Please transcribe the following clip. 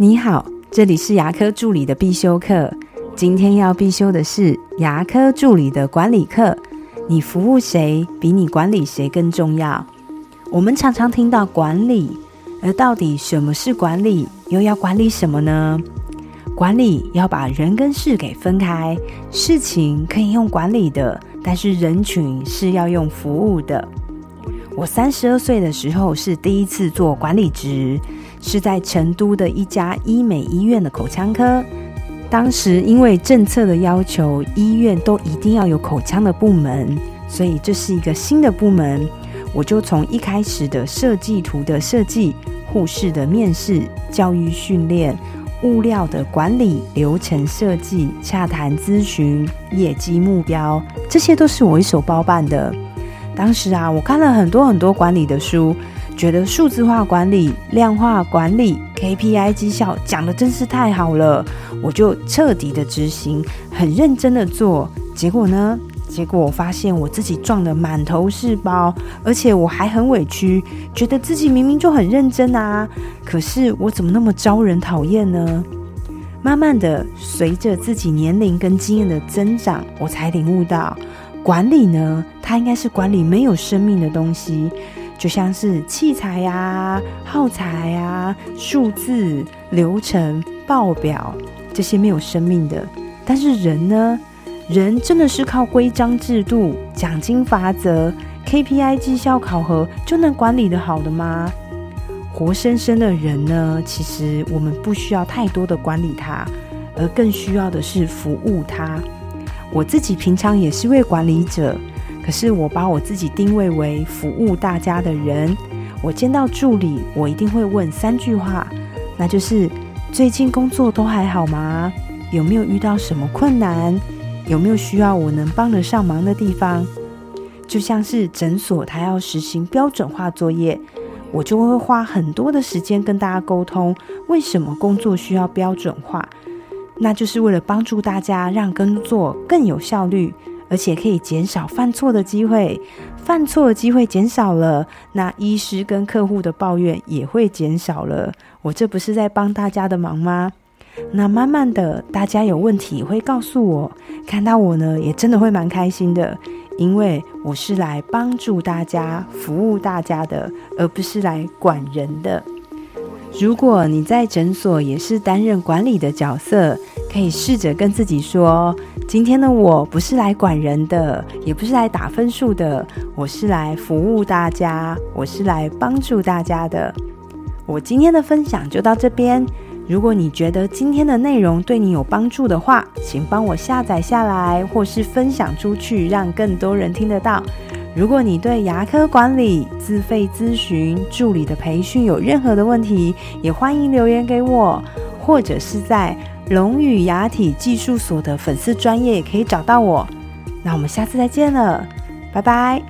你好，这里是牙科助理的必修课。今天要必修的是牙科助理的管理课。你服务谁，比你管理谁更重要。我们常常听到管理，而到底什么是管理，又要管理什么呢？管理要把人跟事给分开，事情可以用管理的，但是人群是要用服务的。我三十二岁的时候是第一次做管理职。是在成都的一家医美医院的口腔科。当时因为政策的要求，医院都一定要有口腔的部门，所以这是一个新的部门。我就从一开始的设计图的设计、护士的面试、教育训练、物料的管理、流程设计、洽谈咨询、业绩目标，这些都是我一手包办的。当时啊，我看了很多很多管理的书。觉得数字化管理、量化管理、KPI 绩效讲的真是太好了，我就彻底的执行，很认真的做。结果呢？结果我发现我自己撞得满头是包，而且我还很委屈，觉得自己明明就很认真啊，可是我怎么那么招人讨厌呢？慢慢的，随着自己年龄跟经验的增长，我才领悟到，管理呢，它应该是管理没有生命的东西。就像是器材呀、耗材呀、数字、流程、报表这些没有生命的，但是人呢？人真的是靠规章制度、奖金法则、KPI 绩效考核就能管理的好的吗？活生生的人呢？其实我们不需要太多的管理他，而更需要的是服务他。我自己平常也是位管理者。可是我把我自己定位为服务大家的人，我见到助理，我一定会问三句话，那就是最近工作都还好吗？有没有遇到什么困难？有没有需要我能帮得上忙的地方？就像是诊所，它要实行标准化作业，我就会花很多的时间跟大家沟通，为什么工作需要标准化？那就是为了帮助大家让工作更有效率。而且可以减少犯错的机会，犯错的机会减少了，那医师跟客户的抱怨也会减少了。我这不是在帮大家的忙吗？那慢慢的，大家有问题会告诉我，看到我呢，也真的会蛮开心的，因为我是来帮助大家、服务大家的，而不是来管人的。如果你在诊所也是担任管理的角色，可以试着跟自己说：今天的我不是来管人的，也不是来打分数的，我是来服务大家，我是来帮助大家的。我今天的分享就到这边。如果你觉得今天的内容对你有帮助的话，请帮我下载下来，或是分享出去，让更多人听得到。如果你对牙科管理、自费咨询、助理的培训有任何的问题，也欢迎留言给我，或者是在龙语牙体技术所的粉丝专业也可以找到我。那我们下次再见了，拜拜。